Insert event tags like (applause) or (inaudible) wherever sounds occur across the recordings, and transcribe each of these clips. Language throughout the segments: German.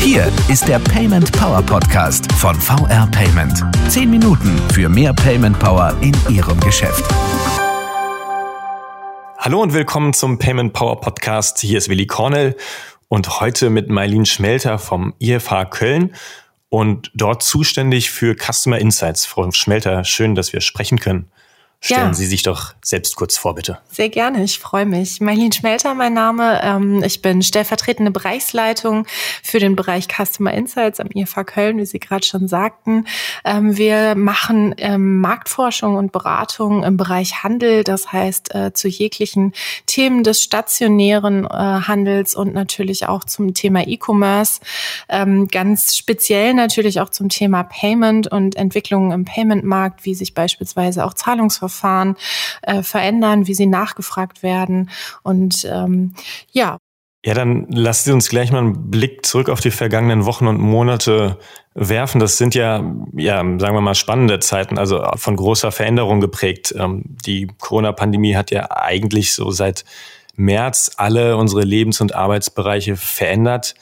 Hier ist der Payment Power Podcast von VR Payment. Zehn Minuten für mehr Payment Power in Ihrem Geschäft. Hallo und willkommen zum Payment Power Podcast. Hier ist Willi Cornell und heute mit Mailin Schmelter vom IFH Köln und dort zuständig für Customer Insights. Frau Schmelter, schön, dass wir sprechen können. Stellen ja. Sie sich doch selbst kurz vor, bitte. Sehr gerne, ich freue mich. Marlene Schmelter, mein Name. Ähm, ich bin stellvertretende Bereichsleitung für den Bereich Customer Insights am IFA Köln, wie Sie gerade schon sagten. Ähm, wir machen ähm, Marktforschung und Beratung im Bereich Handel, das heißt äh, zu jeglichen Themen des stationären äh, Handels und natürlich auch zum Thema E-Commerce. Ganz speziell natürlich auch zum Thema Payment und Entwicklungen im Payment-Markt, wie sich beispielsweise auch Zahlungsverfahren Verfahren äh, verändern, wie sie nachgefragt werden. Und ähm, ja. Ja, dann lasst Sie uns gleich mal einen Blick zurück auf die vergangenen Wochen und Monate werfen. Das sind ja, ja, sagen wir mal, spannende Zeiten, also von großer Veränderung geprägt. Ähm, die Corona-Pandemie hat ja eigentlich so seit März alle unsere Lebens- und Arbeitsbereiche verändert.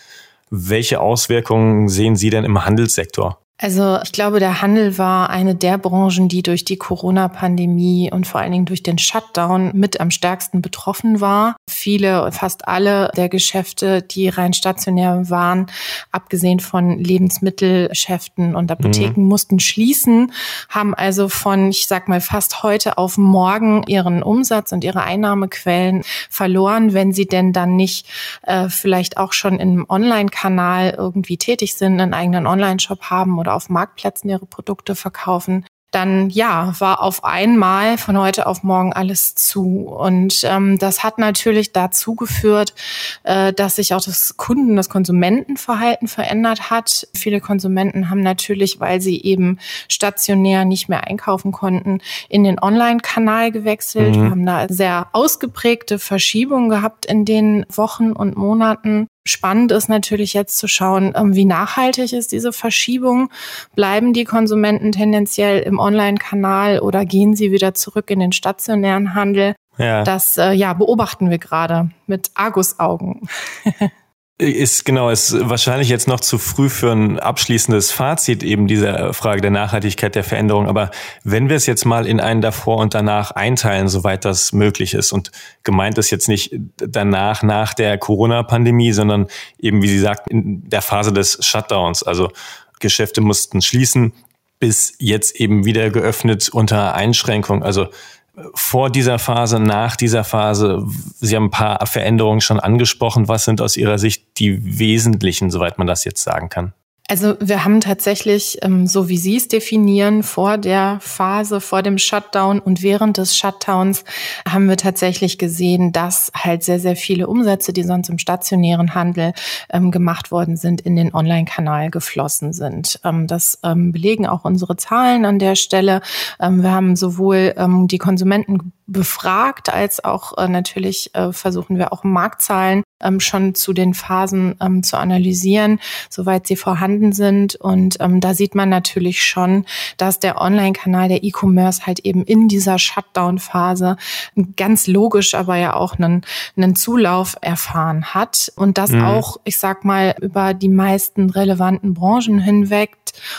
Welche Auswirkungen sehen Sie denn im Handelssektor? Also ich glaube, der Handel war eine der Branchen, die durch die Corona-Pandemie und vor allen Dingen durch den Shutdown mit am stärksten betroffen war. Viele, fast alle der Geschäfte, die rein stationär waren, abgesehen von Lebensmittelgeschäften und Apotheken, mhm. mussten schließen, haben also von, ich sag mal, fast heute auf morgen ihren Umsatz und ihre Einnahmequellen verloren, wenn sie denn dann nicht äh, vielleicht auch schon im Online-Kanal irgendwie tätig sind, einen eigenen Online-Shop haben oder auf Marktplätzen ihre Produkte verkaufen, dann ja, war auf einmal von heute auf morgen alles zu. Und ähm, das hat natürlich dazu geführt, äh, dass sich auch das Kunden, das Konsumentenverhalten verändert hat. Viele Konsumenten haben natürlich, weil sie eben stationär nicht mehr einkaufen konnten, in den Online-Kanal gewechselt. Mhm. Wir haben da sehr ausgeprägte Verschiebungen gehabt in den Wochen und Monaten. Spannend ist natürlich jetzt zu schauen, ähm, wie nachhaltig ist diese Verschiebung. Bleiben die Konsumenten tendenziell im Online-Kanal oder gehen sie wieder zurück in den stationären Handel? Ja. Das äh, ja, beobachten wir gerade mit Argusaugen. (laughs) Ist genau, ist wahrscheinlich jetzt noch zu früh für ein abschließendes Fazit eben dieser Frage der Nachhaltigkeit der Veränderung. Aber wenn wir es jetzt mal in einen davor und danach einteilen, soweit das möglich ist und gemeint ist jetzt nicht danach, nach der Corona-Pandemie, sondern eben, wie Sie sagt, in der Phase des Shutdowns. Also Geschäfte mussten schließen, bis jetzt eben wieder geöffnet unter Einschränkung. Also vor dieser Phase, nach dieser Phase? Sie haben ein paar Veränderungen schon angesprochen. Was sind aus Ihrer Sicht die wesentlichen, soweit man das jetzt sagen kann? Also wir haben tatsächlich, ähm, so wie Sie es definieren, vor der Phase, vor dem Shutdown und während des Shutdowns haben wir tatsächlich gesehen, dass halt sehr, sehr viele Umsätze, die sonst im stationären Handel ähm, gemacht worden sind, in den Online-Kanal geflossen sind. Ähm, das belegen auch unsere Zahlen an der Stelle. Wir haben sowohl die Konsumenten befragt, als auch äh, natürlich äh, versuchen wir auch Marktzahlen ähm, schon zu den Phasen ähm, zu analysieren, soweit sie vorhanden sind. Und ähm, da sieht man natürlich schon, dass der Online-Kanal, der E-Commerce halt eben in dieser Shutdown-Phase ganz logisch, aber ja auch einen, einen Zulauf erfahren hat. Und das mhm. auch, ich sag mal, über die meisten relevanten Branchen hinweg,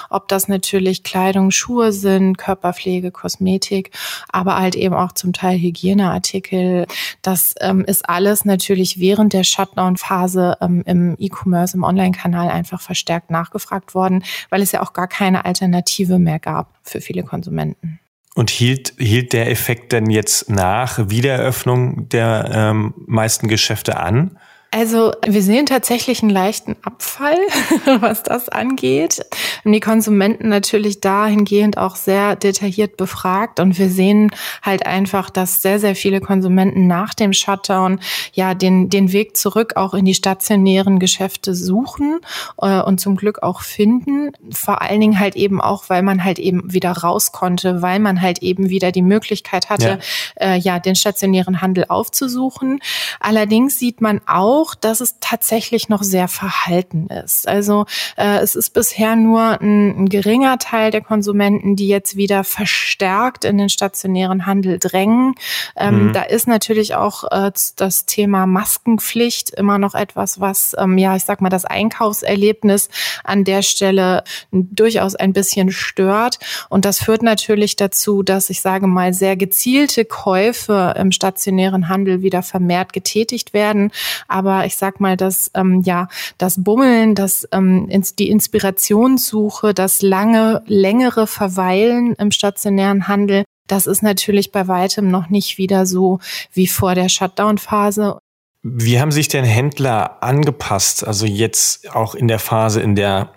ob das natürlich Kleidung, Schuhe sind, Körperpflege, Kosmetik, aber halt eben auch zum Teil Hygieneartikel. Das ähm, ist alles natürlich während der Shutdown-Phase ähm, im E-Commerce, im Online-Kanal einfach verstärkt nachgefragt worden, weil es ja auch gar keine Alternative mehr gab für viele Konsumenten. Und hielt, hielt der Effekt denn jetzt nach Wiedereröffnung der ähm, meisten Geschäfte an? Also wir sehen tatsächlich einen leichten Abfall, (laughs) was das angeht. Und die Konsumenten natürlich dahingehend auch sehr detailliert befragt. Und wir sehen halt einfach, dass sehr, sehr viele Konsumenten nach dem Shutdown ja den, den Weg zurück auch in die stationären Geschäfte suchen äh, und zum Glück auch finden. Vor allen Dingen halt eben auch, weil man halt eben wieder raus konnte, weil man halt eben wieder die Möglichkeit hatte, ja, äh, ja den stationären Handel aufzusuchen. Allerdings sieht man auch, auch, dass es tatsächlich noch sehr verhalten ist. Also äh, es ist bisher nur ein, ein geringer Teil der Konsumenten, die jetzt wieder verstärkt in den stationären Handel drängen. Ähm, mhm. Da ist natürlich auch äh, das Thema Maskenpflicht immer noch etwas, was, ähm, ja, ich sag mal, das Einkaufserlebnis an der Stelle durchaus ein bisschen stört. Und das führt natürlich dazu, dass ich sage mal, sehr gezielte Käufe im stationären Handel wieder vermehrt getätigt werden. Aber ich sag mal, dass ähm, ja das Bummeln, das ähm, die Inspirationssuche, das lange, längere Verweilen im stationären Handel, das ist natürlich bei weitem noch nicht wieder so wie vor der Shutdown-Phase. Wie haben sich denn Händler angepasst? Also jetzt auch in der Phase, in der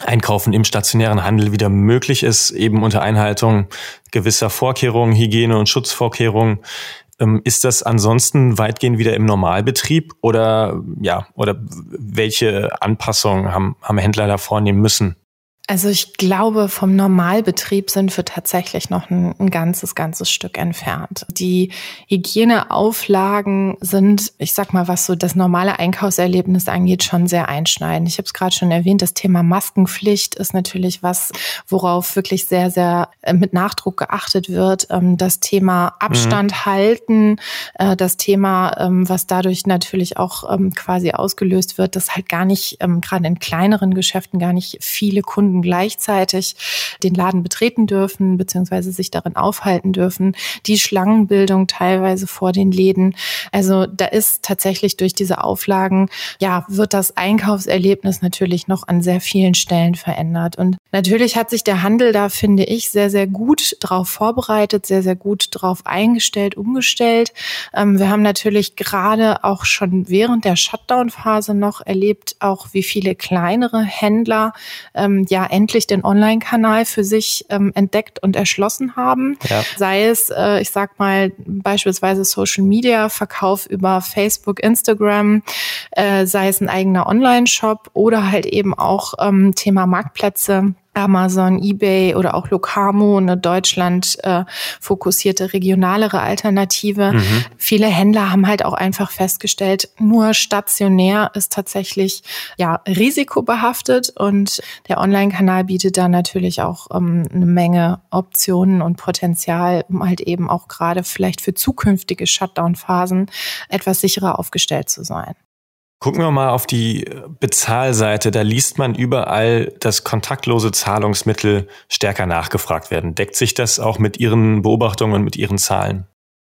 Einkaufen im stationären Handel wieder möglich ist, eben unter Einhaltung gewisser Vorkehrungen, Hygiene- und Schutzvorkehrungen. Ähm, ist das ansonsten weitgehend wieder im Normalbetrieb oder ja, oder welche Anpassungen haben, haben Händler da vornehmen müssen? Also ich glaube, vom Normalbetrieb sind wir tatsächlich noch ein, ein, ganzes, ganzes Stück entfernt. Die Hygieneauflagen sind, ich sag mal, was so das normale Einkaufserlebnis angeht, schon sehr einschneidend. Ich habe es gerade schon erwähnt, das Thema Maskenpflicht ist natürlich was, worauf wirklich sehr, sehr äh, mit Nachdruck geachtet wird. Ähm, das Thema Abstand mhm. halten, äh, das Thema, ähm, was dadurch natürlich auch ähm, quasi ausgelöst wird, dass halt gar nicht, gerade in kleineren Geschäften gar nicht viele Kunden Gleichzeitig den Laden betreten dürfen, beziehungsweise sich darin aufhalten dürfen, die Schlangenbildung teilweise vor den Läden. Also da ist tatsächlich durch diese Auflagen, ja, wird das Einkaufserlebnis natürlich noch an sehr vielen Stellen verändert. Und natürlich hat sich der Handel da, finde ich, sehr, sehr gut drauf vorbereitet, sehr, sehr gut drauf eingestellt, umgestellt. Ähm, wir haben natürlich gerade auch schon während der Shutdown-Phase noch erlebt, auch wie viele kleinere Händler ähm, ja endlich den Online-Kanal für sich ähm, entdeckt und erschlossen haben. Ja. Sei es, äh, ich sag mal, beispielsweise Social Media, Verkauf über Facebook, Instagram, äh, sei es ein eigener Online-Shop oder halt eben auch ähm, Thema Marktplätze Amazon, eBay oder auch Locamo, eine Deutschland äh, fokussierte regionalere Alternative. Mhm. Viele Händler haben halt auch einfach festgestellt, nur stationär ist tatsächlich ja risikobehaftet und der Online-Kanal bietet da natürlich auch ähm, eine Menge Optionen und Potenzial, um halt eben auch gerade vielleicht für zukünftige Shutdown-Phasen etwas sicherer aufgestellt zu sein. Gucken wir mal auf die Bezahlseite. Da liest man überall, dass kontaktlose Zahlungsmittel stärker nachgefragt werden. Deckt sich das auch mit Ihren Beobachtungen und mit Ihren Zahlen?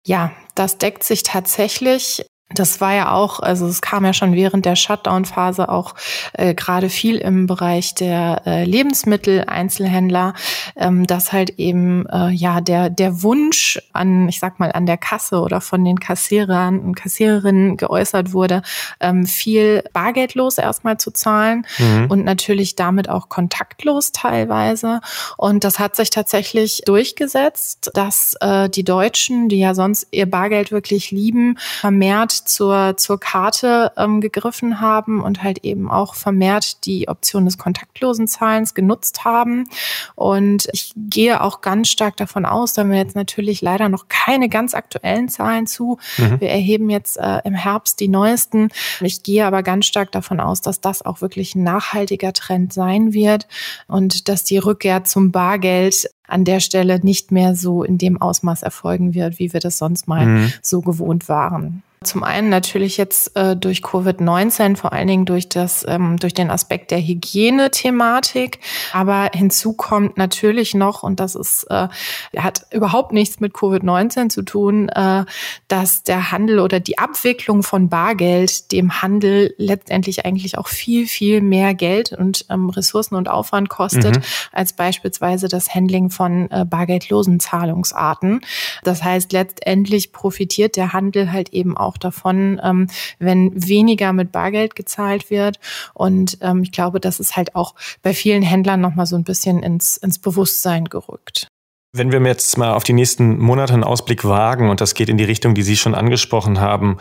Ja, das deckt sich tatsächlich. Das war ja auch, also es kam ja schon während der Shutdown-Phase auch äh, gerade viel im Bereich der äh, Lebensmittel-Einzelhändler, ähm, dass halt eben äh, ja der der Wunsch an, ich sag mal an der Kasse oder von den Kassierern und Kassiererinnen geäußert wurde, ähm, viel bargeldlos erstmal zu zahlen mhm. und natürlich damit auch kontaktlos teilweise. Und das hat sich tatsächlich durchgesetzt, dass äh, die Deutschen, die ja sonst ihr Bargeld wirklich lieben, vermehrt zur, zur Karte ähm, gegriffen haben und halt eben auch vermehrt die Option des kontaktlosen Zahlens genutzt haben. Und ich gehe auch ganz stark davon aus, da haben wir jetzt natürlich leider noch keine ganz aktuellen Zahlen zu. Mhm. Wir erheben jetzt äh, im Herbst die neuesten. Ich gehe aber ganz stark davon aus, dass das auch wirklich ein nachhaltiger Trend sein wird und dass die Rückkehr zum Bargeld an der Stelle nicht mehr so in dem Ausmaß erfolgen wird, wie wir das sonst mal mhm. so gewohnt waren. Zum einen natürlich jetzt äh, durch Covid-19, vor allen Dingen durch das, ähm, durch den Aspekt der Hygiene-Thematik. Aber hinzu kommt natürlich noch, und das ist, äh, hat überhaupt nichts mit Covid-19 zu tun, äh, dass der Handel oder die Abwicklung von Bargeld dem Handel letztendlich eigentlich auch viel, viel mehr Geld und ähm, Ressourcen und Aufwand kostet, mhm. als beispielsweise das Handling von äh, bargeldlosen Zahlungsarten. Das heißt, letztendlich profitiert der Handel halt eben auch auch davon, ähm, wenn weniger mit Bargeld gezahlt wird. Und ähm, ich glaube, das ist halt auch bei vielen Händlern nochmal so ein bisschen ins, ins Bewusstsein gerückt. Wenn wir jetzt mal auf die nächsten Monate einen Ausblick wagen, und das geht in die Richtung, die Sie schon angesprochen haben,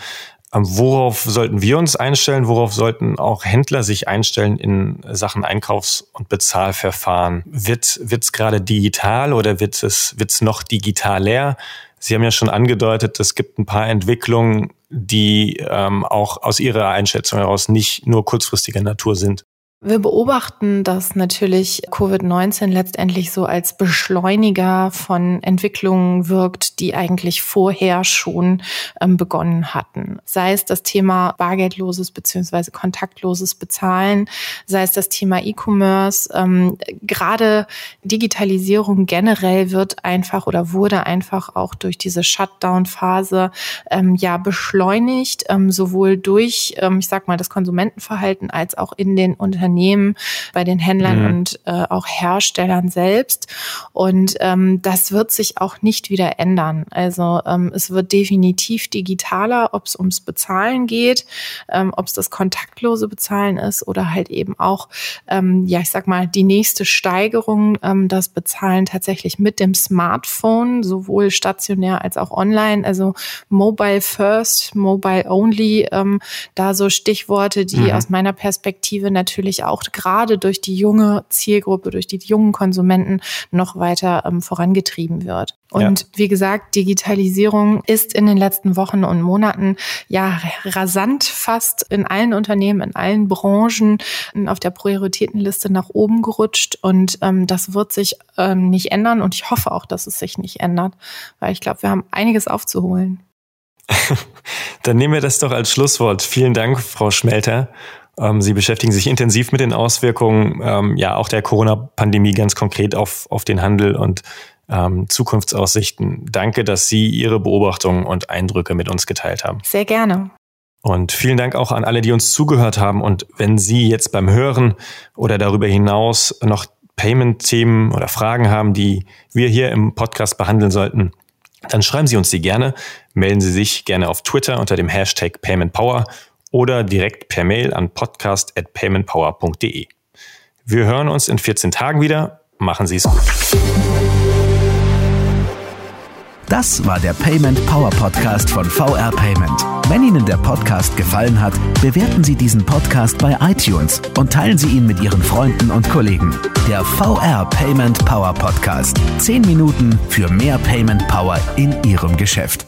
ähm, Worauf sollten wir uns einstellen? Worauf sollten auch Händler sich einstellen in Sachen Einkaufs- und Bezahlverfahren? Wird es gerade digital oder wird es wird's noch digitaler? Sie haben ja schon angedeutet, es gibt ein paar Entwicklungen, die ähm, auch aus Ihrer Einschätzung heraus nicht nur kurzfristiger Natur sind. Wir beobachten, dass natürlich Covid-19 letztendlich so als Beschleuniger von Entwicklungen wirkt, die eigentlich vorher schon ähm, begonnen hatten. Sei es das Thema bargeldloses beziehungsweise kontaktloses Bezahlen, sei es das Thema E-Commerce. Ähm, gerade Digitalisierung generell wird einfach oder wurde einfach auch durch diese Shutdown-Phase ähm, ja beschleunigt, ähm, sowohl durch, ähm, ich sag mal, das Konsumentenverhalten als auch in den Unternehmen Unternehmen, bei den Händlern mhm. und äh, auch Herstellern selbst. Und ähm, das wird sich auch nicht wieder ändern. Also ähm, es wird definitiv digitaler, ob es ums Bezahlen geht, ähm, ob es das kontaktlose Bezahlen ist oder halt eben auch, ähm, ja, ich sag mal, die nächste Steigerung, ähm, das Bezahlen tatsächlich mit dem Smartphone, sowohl stationär als auch online, also Mobile First, Mobile Only, ähm, da so Stichworte, die mhm. aus meiner Perspektive natürlich auch gerade durch die junge Zielgruppe, durch die jungen Konsumenten noch weiter ähm, vorangetrieben wird. Und ja. wie gesagt, Digitalisierung ist in den letzten Wochen und Monaten ja rasant fast in allen Unternehmen, in allen Branchen auf der Prioritätenliste nach oben gerutscht. Und ähm, das wird sich ähm, nicht ändern. Und ich hoffe auch, dass es sich nicht ändert, weil ich glaube, wir haben einiges aufzuholen. (laughs) Dann nehmen wir das doch als Schlusswort. Vielen Dank, Frau Schmelter. Ähm, Sie beschäftigen sich intensiv mit den Auswirkungen ähm, ja auch der Corona-Pandemie ganz konkret auf, auf den Handel und ähm, Zukunftsaussichten. Danke, dass Sie Ihre Beobachtungen und Eindrücke mit uns geteilt haben. Sehr gerne. Und vielen Dank auch an alle, die uns zugehört haben. Und wenn Sie jetzt beim Hören oder darüber hinaus noch Payment-Themen oder Fragen haben, die wir hier im Podcast behandeln sollten, dann schreiben Sie uns die gerne. Melden Sie sich gerne auf Twitter unter dem Hashtag PaymentPower oder direkt per Mail an podcast.paymentpower.de. Wir hören uns in 14 Tagen wieder. Machen Sie es gut. Das war der Payment Power Podcast von VR Payment. Wenn Ihnen der Podcast gefallen hat, bewerten Sie diesen Podcast bei iTunes und teilen Sie ihn mit Ihren Freunden und Kollegen. Der VR Payment Power Podcast. Zehn Minuten für mehr Payment Power in Ihrem Geschäft.